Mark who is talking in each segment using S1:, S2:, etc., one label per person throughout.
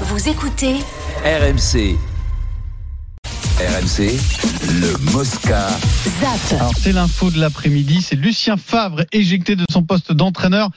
S1: Vous écoutez
S2: RMC. RMC, le Mosca.
S1: ZAP.
S3: Alors c'est l'info de l'après-midi, c'est Lucien Favre éjecté de son poste d'entraîneur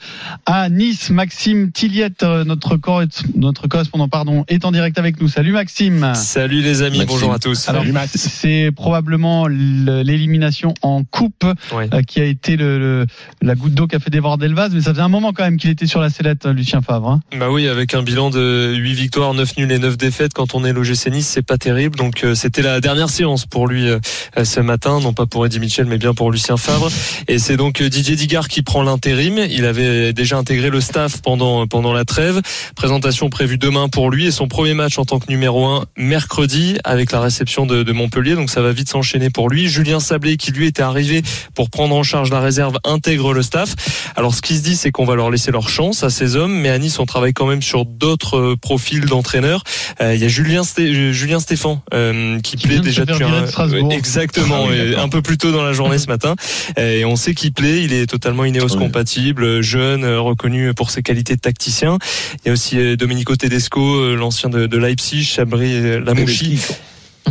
S3: à Nice. Maxime Tilliette, euh, notre, cor- notre correspondant, pardon, est en direct avec nous. Salut Maxime.
S4: Salut les amis,
S2: Maxime.
S4: bonjour à tous.
S3: Alors c'est probablement le- l'élimination en coupe euh, qui a été le, le- la goutte d'eau qui a fait déborder le vase, mais ça faisait un moment quand même qu'il était sur la sellette, euh, Lucien Favre. hein.
S4: Bah oui, avec un bilan de 8 victoires, 9 nuls et 9 défaites, quand on est l'OGC Nice, c'est pas terrible. Donc euh, c'était dernière séance pour lui euh, ce matin, non pas pour Eddie Mitchell, mais bien pour Lucien Favre. Et c'est donc euh, Didier Digard qui prend l'intérim. Il avait déjà intégré le staff pendant pendant la trêve. Présentation prévue demain pour lui et son premier match en tant que numéro 1 mercredi avec la réception de, de Montpellier. Donc ça va vite s'enchaîner pour lui. Julien Sablé qui lui était arrivé pour prendre en charge la réserve intègre le staff. Alors ce qui se dit, c'est qu'on va leur laisser leur chance à ces hommes, mais à Nice, on travaille quand même sur d'autres euh, profils d'entraîneurs. Euh, Il y a Julien, Sté- euh, Julien Stéphan euh, qui,
S3: Qui
S4: plaît
S3: de
S4: déjà un-
S3: de Strasbourg.
S4: Exactement,
S3: Ah oui,
S4: un peu plus tôt dans la journée ce matin. Et on sait qu'il plaît, il est totalement Ineos
S2: Oui.
S4: compatible, jeune, euh, reconnu pour ses qualités de tacticien. Il y a aussi euh, Domenico Tedesco, euh, l'ancien de, de Leipzig, Chabri Lamouchi.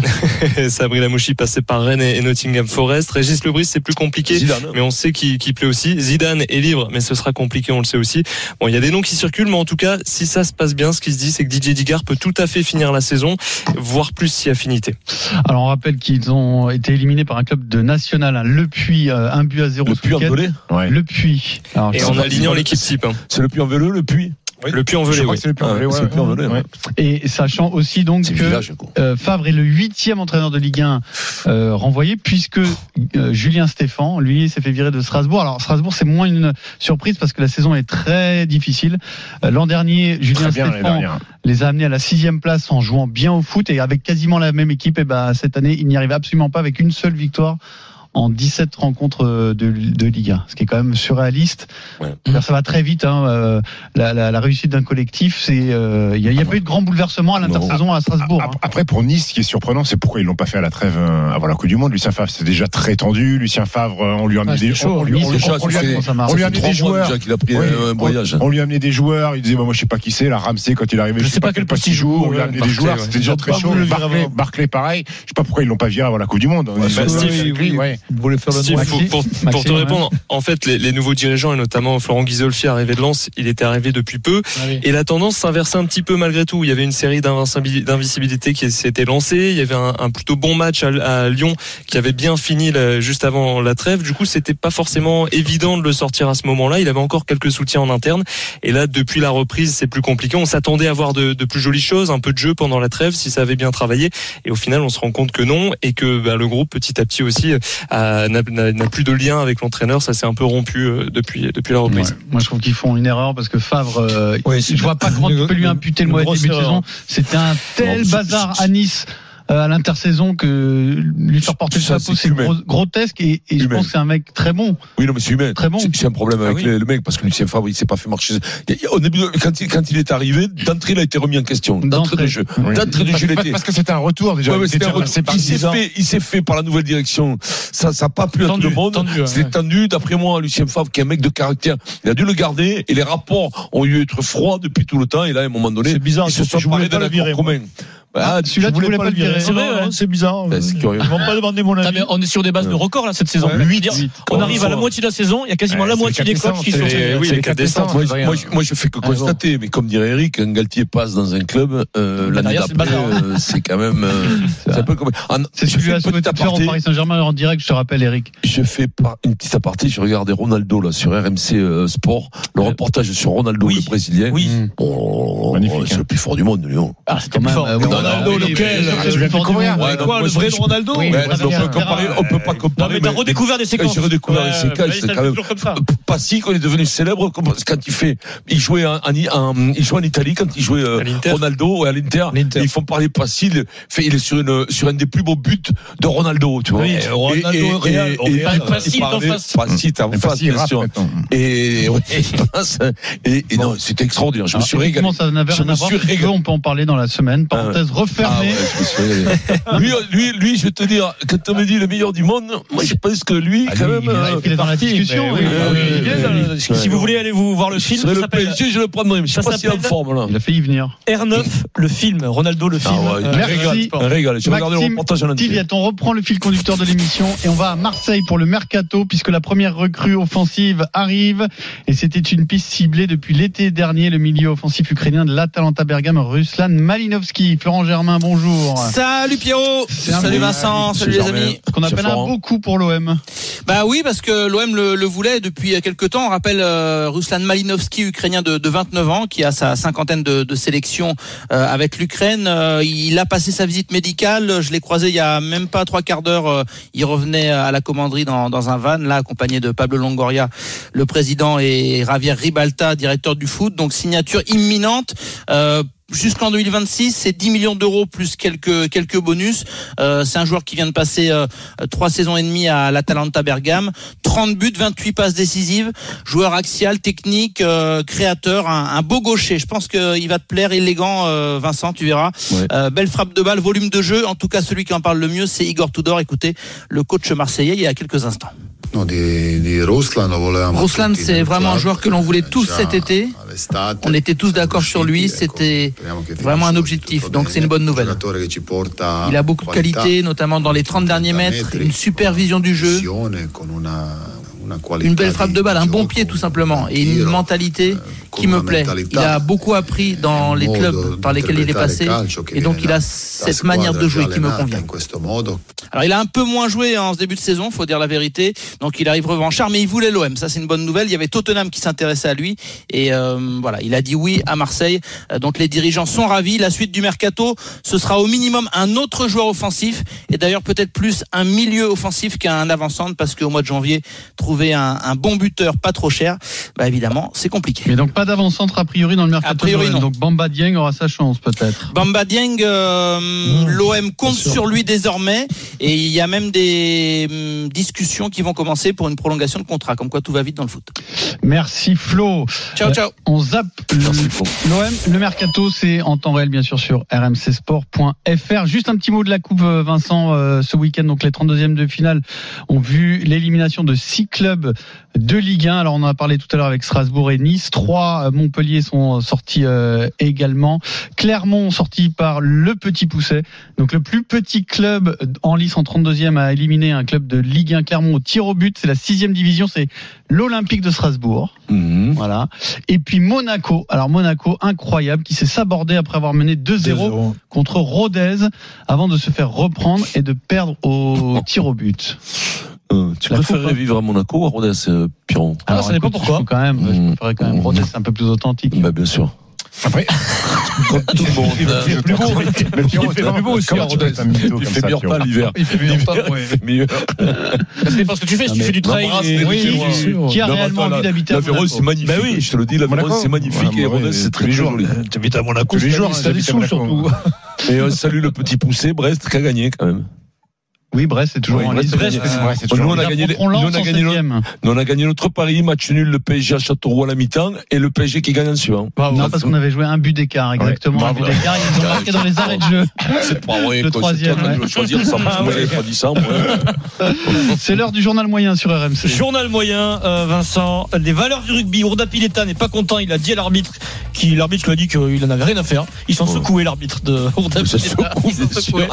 S4: Sabri Lamouchi passé par Rennes et Nottingham Forest. Régis Lebris, c'est plus compliqué. Mais on sait qu'il qu'il plaît aussi. Zidane est libre, mais ce sera compliqué, on le sait aussi. Bon, il y a des noms qui circulent, mais en tout cas, si ça se passe bien, ce qui se dit, c'est que Didier Digard peut tout à fait finir la saison, voire plus si affinité.
S3: Alors on rappelle qu'ils ont été éliminés par un club de national, hein, Le Puy, euh, un but à zéro
S5: Le puits en velay
S3: Le Puy. Alors,
S4: Et en alignant l'équipe type. hein.
S5: C'est le puits en veleux, le
S4: Le puits en
S6: Je
S4: velay,
S6: crois
S4: oui.
S6: c'est le plus
S5: Ah,
S6: ouais,
S5: velay,
S6: ouais.
S5: ouais.
S3: Et sachant aussi donc que
S5: village,
S3: euh, Favre est le huitième entraîneur de Ligue 1 euh, renvoyé puisque euh, Julien Stéphan, lui, s'est fait virer de Strasbourg. Alors Strasbourg, c'est moins une surprise parce que la saison est très difficile. Euh, L'an dernier, Julien
S6: bien
S3: Stéphan les a amenés à la sixième place en jouant bien au foot et avec quasiment la même équipe. Et ben cette année, il n'y arrivait absolument pas avec une seule victoire en 17 rencontres euh, de, de Ligue 1, ce qui est quand même surréaliste.
S5: Ouais.
S3: Ça va très vite. Hein, euh, la, la, la réussite d'un collectif, c'est euh, il n'y a, y a pas eu de grand bouleversement à l'intersaison à Strasbourg. hein.
S6: Ap- Après, pour Nice, ce qui est surprenant, c'est pourquoi ils l'ont pas fait à la trêve avant la Coupe du Monde. Lucien Favre, c'est déjà très tendu. Lucien Favre, on lui a amené
S3: Ah,
S6: des
S3: chaud.
S6: on lui-
S3: Nice,
S6: on lui-
S3: c'est
S6: on lui a- amené des joueurs.
S5: déjà qu'il a pris
S6: Oui,
S5: un voyage.
S6: On lui a amené des joueurs. Il disait, bah, moi, je sais pas qui c'est. La Ramsey, quand il est arrivé, je, sais pas quel poste il joue. On lui a amené des
S4: Barclay,
S6: joueurs. C'était déjà très chaud. Barclay, pareil. Je sais pas pourquoi ils l'ont pas viré avant la Coupe du Monde.
S5: Vous voulez faire
S4: Steve,
S3: Maxime,
S4: pour, pour- pour
S3: Maxime,
S4: te
S3: ouais.
S4: répondre, en fait, les, les nouveaux dirigeants et notamment Florent Ghisolfi arrivé de Lens, il était arrivé depuis peu et la tendance s'inversait un petit peu malgré tout. Il y avait une série d'invisibilité qui s'était lancée. Il y avait un, un plutôt bon match à, à Lyon qui avait bien fini juste avant la trêve. Du coup, c'était pas forcément évident de le sortir à ce moment-là. Il avait encore quelques soutiens en interne. Et là, depuis la reprise, c'est plus compliqué. On s'attendait à voir de, de plus jolies choses, un peu de jeu pendant la trêve si ça avait bien travaillé. Et au final, on se rend compte que non et que bah, le groupe petit à petit aussi a- n'a n'a- n'a plus de lien avec l'entraîneur. Ça s'est un peu rompu euh, depuis depuis la reprise.
S3: Ouais. Moi, je trouve qu'ils font une erreur parce que Favre, euh,
S5: Ouais,
S3: je vois pas comment tu peux lui imputer le mauvais début de saison. C'était un tel bazar à Nice. Euh, à l'intersaison que lui faire porter
S5: Ça, c'est
S3: c'est grotesque et, et je pense que c'est un mec très bon
S5: Oui, non, mais c'est humain.
S3: Très bon.
S5: C'est- C'est un problème avec
S4: Ah oui.
S5: le, le mec parce que Lucien Favre, il s'est pas fait marcher. Il y a- Au début, quand il, quand il est arrivé, d'entrée, il a été remis en question. D'entrée de jeu.
S6: Oui.
S5: D'entrée de
S6: Parce-
S5: jeu, il
S6: parce-
S5: était.
S6: Parce que c'était un retour déjà.
S5: Ouais, un retour. il s'est fait, il s'est fait par la nouvelle direction. Ça, ça a pas plu à tout le monde. C'était tendu. D'après moi, Lucien Favre, qui est un mec de caractère, il a dû le garder et les rapports ont eu être froids depuis tout le temps. Et là, à un moment donné,
S7: C'est bizarre,
S5: ils se
S7: je
S5: sont parés d'un
S7: le virer,
S5: commun.
S3: Ah, celui-là, tu voulais
S7: pas le virer. C'est vrai,
S3: ouais.
S7: hein, c'est bizarre.
S5: Ben, c'est curieux.
S7: Ils vont pas demander mon avis.
S8: mais on est sur des bases de record là cette saison.
S7: Ouais.
S8: Je veux
S7: Huit,
S8: dire,
S7: huit.
S8: on
S7: Quand
S8: arrive à la moitié de la saison, il y a quasiment
S6: Ouais,
S8: la moitié
S6: les
S8: des coachs qui sont
S6: c'est-
S4: oui, les quatre descentes.
S5: Moi, moi, moi, je fais que
S6: Ah,
S5: constater, mais comme dirait Eric, un Galtier passe dans un club, euh,
S8: Bah,
S5: l'année d'après,
S8: bazar,
S5: euh, c'est quand même, euh, c'est un peu comme, Ah,
S3: c'est
S5: je
S3: ce que lui
S5: fais
S3: a
S5: une petite
S3: souhaité faire au
S5: aparté.
S3: Paris Saint-Germain en direct je te rappelle Eric
S5: Je fais pas une petite aparté, je regardais Ronaldo, là, sur RMC euh, Sport, le reportage sur Ronaldo, le Brésilien.
S8: Oui.
S6: Magnifique,
S5: c'est
S6: hein.
S5: le plus fort du monde, lui. hein.
S8: Ah, c'est
S3: quand même
S8: Ronaldo, lequel
S6: Ah,
S5: non,
S8: Quoi, le vrai Ronaldo
S5: on peut comparer, on peut pas
S8: Non,
S5: comparer.
S8: mais t'as redécouvert des séquences.
S5: J'ai redécouvert
S7: Ouais,
S5: séquences, c'est
S7: il
S5: quand même pas si qu'on est devenu célèbre quand il fait, il jouait en, Italie quand il jouait euh. Ronaldo ouais, à l'Inter. Et Ils font parler pas si, il est sur une sur un des plus beaux buts de Ronaldo, tu vois.
S7: Ronaldo, Real,
S5: il
S8: en face.
S5: Pas si, en face, bien sûr. Et, ouais, et, et, non, c'était extraordinaire. Je me suis
S3: voir.
S5: suis régalé.
S3: On peut en parler dans la semaine. Parenthèse
S5: Ah
S3: refermée.
S5: ouais, je me suis régalé. lui, lui, lui, je vais te dire, quand on me dit le meilleur du monde, moi je pense que lui,
S3: Ah,
S5: quand
S3: lui,
S5: même,
S3: il est-
S5: euh,
S3: il est dans la discussion.
S8: Mais
S3: oui.
S8: oui,
S3: Ah
S8: oui,
S3: oui,
S8: il est
S3: oui,
S8: dans
S3: oui.
S8: le- Si vous voulez aller vous voir le film, ça
S5: le
S8: s'appelle
S5: PSG, je le prendrais, mais je sais
S8: ça
S5: pas s'il est en
S8: s'appelle-
S5: forme là.
S3: Il a failli y venir.
S8: R9, le film, Ronaldo le film.
S5: Ah ouais,
S8: Euh,
S5: un
S3: Merci.
S5: régal, un régal. J'ai regardé le
S3: Maxime
S5: reportage en
S3: on reprend le fil conducteur de l'émission et on va à Marseille pour le mercato puisque la première recrue offensive arrive et c'était une piste ciblée depuis l'été dernier le milieu offensif ukrainien de l'Atalanta Bergame Ruslan Malinovski. Florent Germain, bonjour.
S1: Salut Pierrot, salut Vincent, salut les amis.
S3: Qu'on appelle un
S5: Florent.
S3: beau coup pour l'OM.
S1: Bah oui, parce que l'OM le, le voulait depuis quelques temps. On rappelle euh, Ruslan Malinovski, ukrainien de, de 29 ans, qui a sa cinquantaine de, de sélections euh, avec l'Ukraine. Euh, il a passé sa visite médicale. Je l'ai croisé il y a même pas trois quarts d'heure. Euh, il revenait à la commanderie dans, dans un van, là, accompagné de Pablo Longoria, le président, et Javier Ribalta, directeur du foot. Donc signature imminente. Jusqu'en 2026, c'est 10 millions d'euros plus quelques quelques bonus. Euh, c'est un joueur qui vient de passer euh, trois saisons et demie à l'Atalanta Bergame, 30 buts, 28 passes décisives, joueur axial, technique, euh, créateur, un, un beau gaucher. Je pense qu'il va te plaire, élégant, euh, Vincent, tu verras.
S5: Ouais.
S1: Euh, belle frappe de balle, volume de jeu. En tout cas, celui qui en parle le mieux, c'est Igor Tudor. Écoutez, le coach marseillais il y a quelques instants.
S7: No, di, di Ruslan,
S1: c'est vraiment un joueur que l'on voulait tous cet été. On était tous d'accord sur lui, c'était vraiment un objectif, donc c'est une bonne nouvelle. Il a beaucoup de qualités, notamment dans les 30 derniers mètres, une super vision du jeu, une belle frappe de balle, un bon pied tout simplement, et une mentalité
S7: eh,
S1: qui me plaît. Il a beaucoup appris dans les clubs par lesquels il est passé, et donc il a cette manière de jouer qui me convient. Alors il a un peu moins joué en ce début de saison, faut dire la vérité. Donc il arrive revanchard, mais il voulait l'OM. Ça c'est une bonne nouvelle. Il y avait Tottenham qui s'intéressait à lui et euh, voilà, il a dit oui à Marseille. Euh, donc les dirigeants sont ravis. La suite du mercato, ce sera au minimum un autre joueur offensif et d'ailleurs peut-être plus un milieu offensif qu'un avant-centre parce qu'au mois de janvier, trouver un, un bon buteur pas trop cher, bah évidemment c'est compliqué.
S3: Mais donc pas d'avant-centre a priori dans le mercato.
S1: A priori,
S3: de l'OM.
S1: non.
S3: Donc Bamba Dieng aura sa chance peut-être.
S1: Bamba Dieng, euh, l'OM compte sur lui désormais et il y a même des hum, discussions qui vont commencer pour une prolongation de contrat, comme quoi tout va vite dans le foot.
S3: Merci Flo.
S1: Ciao, ciao.
S3: On zappe l'OM. Le mercato, c'est en temps réel, bien sûr, sur rmcsport.fr. Juste un petit mot de la coupe, euh, Vincent, euh, ce week-end. Donc, les 32e de finale ont vu l'élimination de six clubs de Ligue 1. Alors, on en a parlé tout à l'heure avec Strasbourg et Nice. Trois, euh, Montpellier sont sortis euh, également. Clermont sorti par le Petit Pousset. Donc, le plus petit club en lice en 32e a éliminé un club de Ligue 1 Clermont au tir au but. C'est la sixième division. C'est l'Olympique de Strasbourg.
S5: Mhm.
S3: Voilà. Et puis Monaco. Alors Monaco, incroyable, qui s'est sabordé après avoir mené 2-0 contre Rodez avant de se faire reprendre et de perdre au tir au but.
S5: Euh, tu
S3: La
S5: préférerais
S3: coupe,
S5: vivre à Monaco ou à Rodez, euh, Piron
S8: Ah, ça dépend
S3: écoute,
S8: pourquoi.
S3: Quand même, je
S5: Mmh.
S3: préférerais quand même Rodez, c'est un peu plus authentique.
S5: Bah, bien sûr.
S6: Après,
S5: Comme tout le monde.
S6: c'est plus beau. Mais Pierrot,
S8: fait plus beau aussi,
S6: tu
S5: Tu
S6: ça,
S5: pas l'hiver.
S8: Il fait meilleur pas, ouais.
S5: Il fait meilleur.
S8: Ça dépend ce que tu fais. Si tu fais du trail.
S3: Qui a réellement envie d'habiter à
S5: La Véro,
S3: Monaco
S5: c'est magnifique.
S8: Bah oui.
S5: Je te le dis, la Véro,
S6: Monaco
S5: c'est magnifique.
S6: Ouais,
S5: Et
S6: ouais,
S5: Rodez, c'est très joli.
S8: T'habites à Monaco,
S6: Tous les
S8: c'est
S6: jours,
S8: c'est surtout.
S5: Et on salue le petit poussé, Brest, qui a gagné quand même.
S3: Oui, Brest, c'est toujours
S5: Oui,
S3: en
S5: Brest,
S3: lice.
S5: Brest,
S3: Euh,
S6: Ouais, c'est
S5: Nous,
S6: toujours
S5: on a gagné,
S3: affronteront
S5: nous, on a gagné, notre-
S3: 16e.
S5: nous, on a gagné notre pari, match nul, le PSG à Châteauroux à la mi-temps, et le PSG qui gagne en suivant.
S3: Non, parce qu'on avait joué un but d'écart, exactement. un but d'écart, ils ont marqué dans les arrêts de jeu.
S5: C'est pas vrai,
S3: Le troisième,
S5: c'est
S3: ouais. l'heure du journal moyen sur RMC.
S8: Journal moyen, euh, Vincent. Les valeurs du rugby. Ourda Pileta n'est pas content. Il a dit à l'arbitre, qui l'arbitre lui a dit qu'il en avait rien à faire. Ils sont secoués l'arbitre de Ourda
S5: Ça
S8: Pileta.
S5: secoue,
S8: Ils sont
S5: bien
S8: secoués.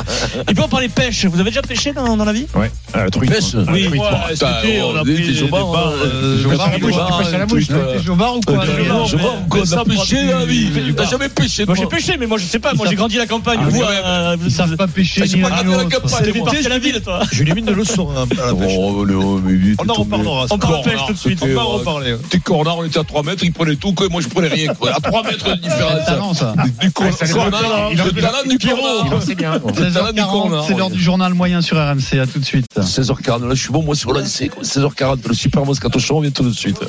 S8: Et puis on parlait pêche. Vous avez déjà pêché dans, dans la vie
S6: Ouais, ah, la truite.
S5: Pêche.
S6: Ah,
S8: Oui,
S6: truite.
S8: cet été, on a
S5: Des-
S8: pris
S5: des jobards, euh,
S8: euh,
S5: des
S8: jobards,
S5: des
S8: euh,
S5: jobards,
S8: euh,
S3: ou quoi
S5: Euh,
S8: ça
S5: a pêché dans la vie. T'as jamais pêché,
S8: Moi j'ai pêché, mais moi je sais pas. Moi j'ai grandi à la campagne.
S3: Ah,
S8: Vous,
S3: mais-
S8: euh,
S3: pas pêcher
S5: j'ai pas
S3: ni
S5: la campagne, moi.
S8: parti à la ville, toi.
S9: J'ai eu mine de leçons hein, à la pêche.
S5: Oh, non, mais lui,
S9: On en reparlera.
S8: On parle
S5: Cornard,
S8: pêche tout de suite.
S5: c'était,
S9: On va en
S5: euh,
S9: reparler.
S5: T'es cornard, on était à 3 mètres, il prenait tout, que moi je prenais rien. Quoi. À 3 mètres de différence.
S3: ça.
S5: Du cornard,
S6: le talent.
S5: le talent du cornard.
S6: C'est bien.
S5: Le talent du
S3: 16h40,
S5: cornard.
S3: c'est l'heure du journal moyen sur RMC. À tout de suite.
S5: 16h40, là je suis bon, moi sur lancé. 16h40, le Super Moscato Show, on vient tout de suite.